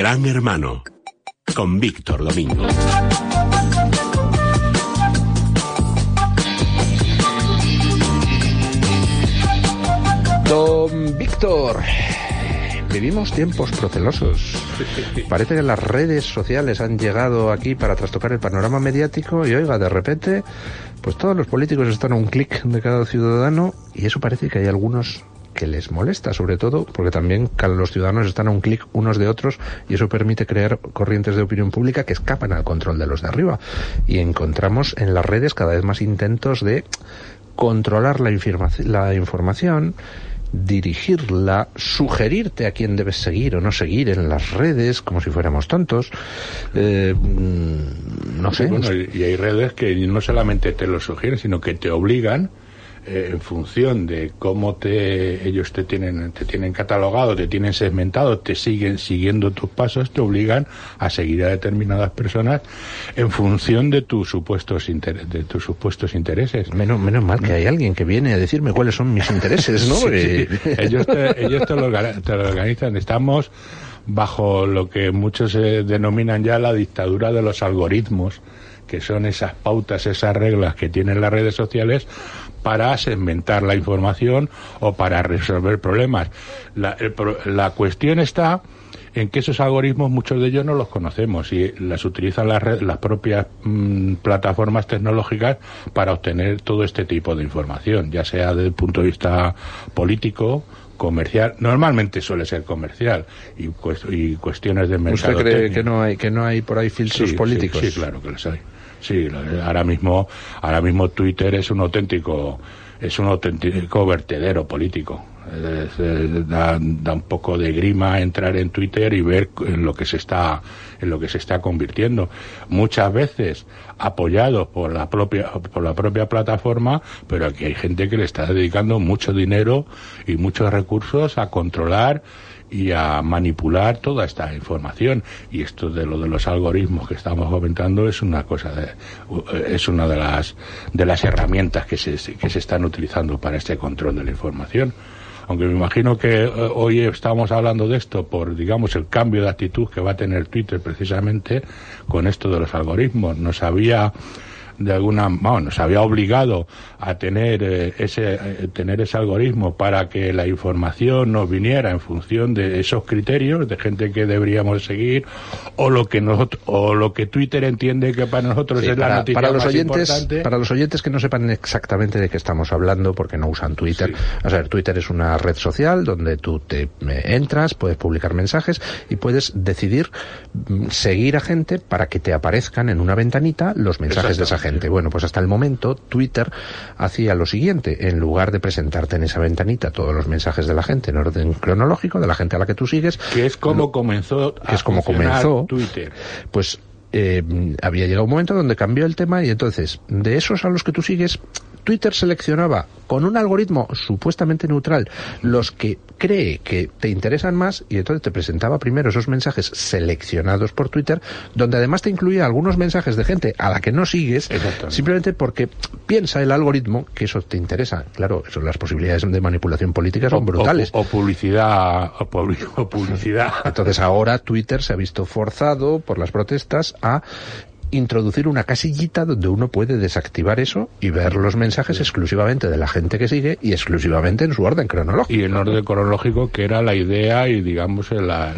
Gran Hermano con Víctor Domingo. Don Víctor, vivimos tiempos procelosos. Parece que las redes sociales han llegado aquí para trastocar el panorama mediático y oiga, de repente, pues todos los políticos están a un clic de cada ciudadano y eso parece que hay algunos que les molesta, sobre todo porque también los ciudadanos están a un clic unos de otros y eso permite crear corrientes de opinión pública que escapan al control de los de arriba. Y encontramos en las redes cada vez más intentos de controlar la, la información, dirigirla, sugerirte a quién debes seguir o no seguir en las redes, como si fuéramos tontos. Eh, mm, no sé. y hay redes que no solamente te lo sugieren, sino que te obligan eh, en función de cómo te ellos te tienen te tienen catalogado, te tienen segmentado, te siguen siguiendo tus pasos, te obligan a seguir a determinadas personas en función de tus supuestos de tus supuestos intereses. Menos menos mal que hay alguien que viene a decirme cuáles son mis intereses, ¿no? Eh, ellos te, ellos te lo, organizan. Estamos bajo lo que muchos eh, denominan ya la dictadura de los algoritmos que son esas pautas, esas reglas que tienen las redes sociales para segmentar la información o para resolver problemas. La, la cuestión está en que esos algoritmos muchos de ellos no los conocemos y las utilizan las, las propias mm, plataformas tecnológicas para obtener todo este tipo de información, ya sea desde el punto de vista político, comercial, normalmente suele ser comercial y, y cuestiones de mercado. ¿Usted cree que no hay que no hay por ahí filtros políticos? sí, claro que los hay. Sí, ahora mismo, ahora mismo Twitter es un auténtico, es un auténtico vertedero político. da, un poco de grima entrar en Twitter y ver en lo que se está, en lo que se está convirtiendo. Muchas veces apoyado por la propia, por la propia plataforma, pero aquí hay gente que le está dedicando mucho dinero y muchos recursos a controlar y a manipular toda esta información. Y esto de lo de los algoritmos que estamos comentando es una cosa de, es una de las de las herramientas que se, que se están utilizando para este control de la información. Aunque me imagino que eh, hoy estamos hablando de esto por, digamos, el cambio de actitud que va a tener Twitter precisamente con esto de los algoritmos. Nos había de alguna bueno, nos había obligado a tener eh, ese eh, tener ese algoritmo para que la información nos viniera en función de esos criterios de gente que deberíamos seguir o lo que nosotros o lo que Twitter entiende que para nosotros es la noticia para los más oyentes importante. para los oyentes que no sepan exactamente de qué estamos hablando porque no usan Twitter. A ver Twitter es una red social donde tú te eh, entras puedes publicar mensajes y puedes decidir mm, seguir a gente para que te aparezcan en una ventanita los mensajes de esa gente bueno, pues hasta el momento Twitter hacía lo siguiente, en lugar de presentarte en esa ventanita todos los mensajes de la gente en orden cronológico, de la gente a la que tú sigues, que es como comenzó que es como comenzó Twitter. Pues eh, había llegado un momento donde cambió el tema y entonces de esos a los que tú sigues Twitter seleccionaba con un algoritmo supuestamente neutral los que cree que te interesan más y entonces te presentaba primero esos mensajes seleccionados por Twitter, donde además te incluía algunos mensajes de gente a la que no sigues, simplemente porque piensa el algoritmo que eso te interesa. Claro, eso, las posibilidades de manipulación política son brutales. O, publicidad, o, publicidad. Entonces ahora Twitter se ha visto forzado por las protestas a introducir una casillita donde uno puede desactivar eso y ver los mensajes exclusivamente de la gente que sigue y exclusivamente en su orden cronológico. Y en orden cronológico, que era la idea y, digamos, la,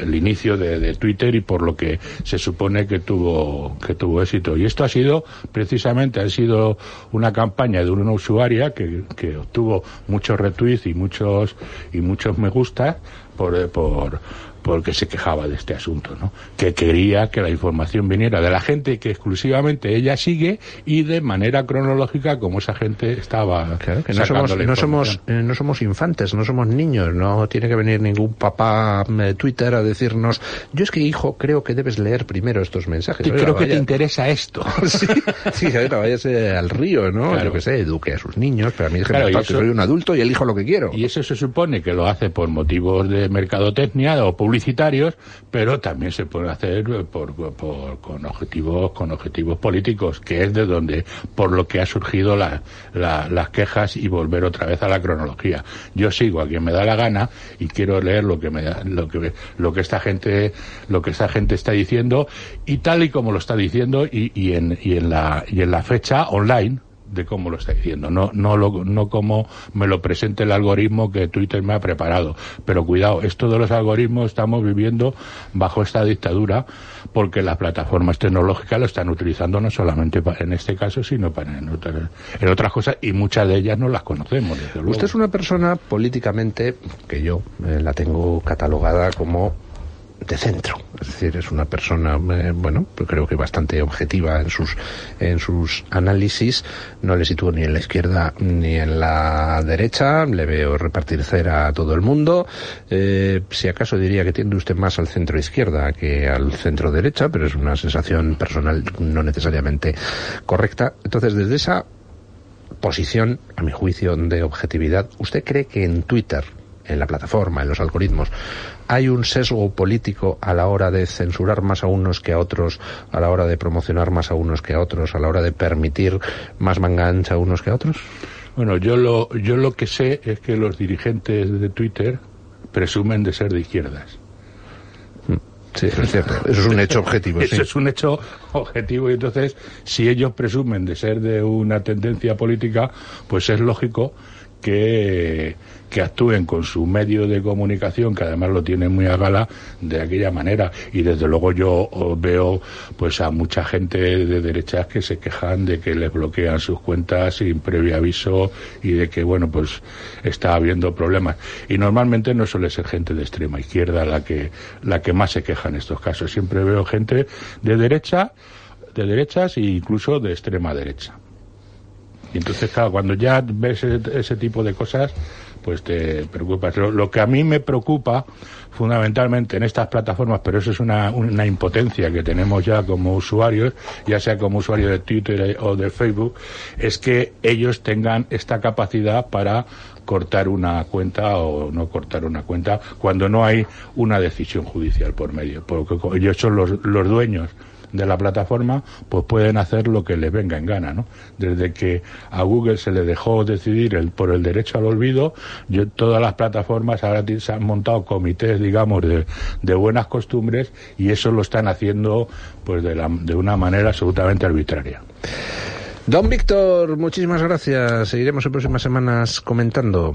el inicio de, Twitter y por lo que se supone que tuvo que tuvo éxito y esto ha sido precisamente ha sido una campaña de una usuaria que, que obtuvo muchos retweets y muchos y muchos me gusta por, por porque se quejaba de este asunto, ¿no? Que quería que la información viniera de la gente que exclusivamente ella sigue y de manera cronológica como esa gente estaba. Claro, que no somos, no somos, eh, no somos infantes, no somos niños, no tiene que venir ningún papá de Twitter a decirnos, yo es que hijo creo que debes leer primero estos mensajes. creo que te interesa esto. sí, sí váyase al río, ¿no? Yo que sé, eduque a sus niños, pero a mí es que soy un adulto y elijo lo que quiero. Y eso se supone que lo hace por motivos de mercadotecnia o publicitarios, pero también se puede hacer por, por, con objetivos con objetivos políticos, que es de donde por lo que ha surgido la, las quejas y volver otra vez a la cronología. Yo sigo a quien me da la gana y quiero leer lo que me da, lo que lo que esta gente lo que esta gente está diciendo y tal y como lo está diciendo y, y en y en la y en la fecha online de cómo lo está diciendo, no, no, lo, no como me lo presente el algoritmo que Twitter me ha preparado. Pero cuidado, esto de los algoritmos estamos viviendo bajo esta dictadura porque las plataformas tecnológicas lo están utilizando no solamente en este caso, sino para en, otras, cosas y muchas de ellas no las conocemos. Usted es una persona políticamente que yo eh, la tengo catalogada como de centro, es decir, es una persona, eh, bueno, pues creo que bastante objetiva en sus, en sus análisis, no le sitúo ni en la izquierda ni en la derecha, le veo repartir cera a todo el mundo, eh, si acaso diría que tiende usted más al centro izquierda que al centro derecha, pero es una sensación personal no necesariamente correcta. Entonces, desde esa posición, a mi juicio, de objetividad, ¿usted cree que en Twitter en la plataforma, en los algoritmos, hay un sesgo político a la hora de censurar más a unos que a otros, a la hora de promocionar más a unos que a otros, a la hora de permitir más manga ancha a unos que a otros? Bueno, yo lo, yo lo que sé es que los dirigentes de Twitter presumen de ser de izquierdas. Sí, es cierto. Eso es un hecho objetivo. Eso es un hecho objetivo y entonces, si ellos presumen de ser de una tendencia política, pues es lógico que que actúen con su medio de comunicación, que además lo tienen muy a gala, de aquella manera. Y desde luego yo veo pues a mucha gente de derechas que se quejan de que les bloquean sus cuentas sin previo aviso y de que, bueno, pues está habiendo problemas. Y normalmente no suele ser gente de extrema izquierda la que, la que más se queja en estos casos. Siempre veo gente de derecha, de derechas e incluso de extrema derecha. Y entonces, claro, cuando ya ves ese tipo de cosas, pues te preocupas. Lo, que a mí me preocupa fundamentalmente en estas plataformas, pero eso es una, una impotencia que tenemos ya como usuarios, ya sea como usuario de Twitter o de Facebook, es que ellos tengan esta capacidad para cortar una cuenta o no cortar una cuenta cuando no hay una decisión judicial por medio, porque ellos son los, los dueños de la plataforma, pues pueden hacer lo que les venga en gana, ¿no? Desde que a Google se le dejó decidir el, por el derecho al olvido, yo, todas las plataformas ahora se han montado comités, digamos, de, de buenas costumbres y eso lo están haciendo pues de, la, de una manera absolutamente arbitraria. Don Víctor, muchísimas gracias. Seguiremos en próximas semanas comentando.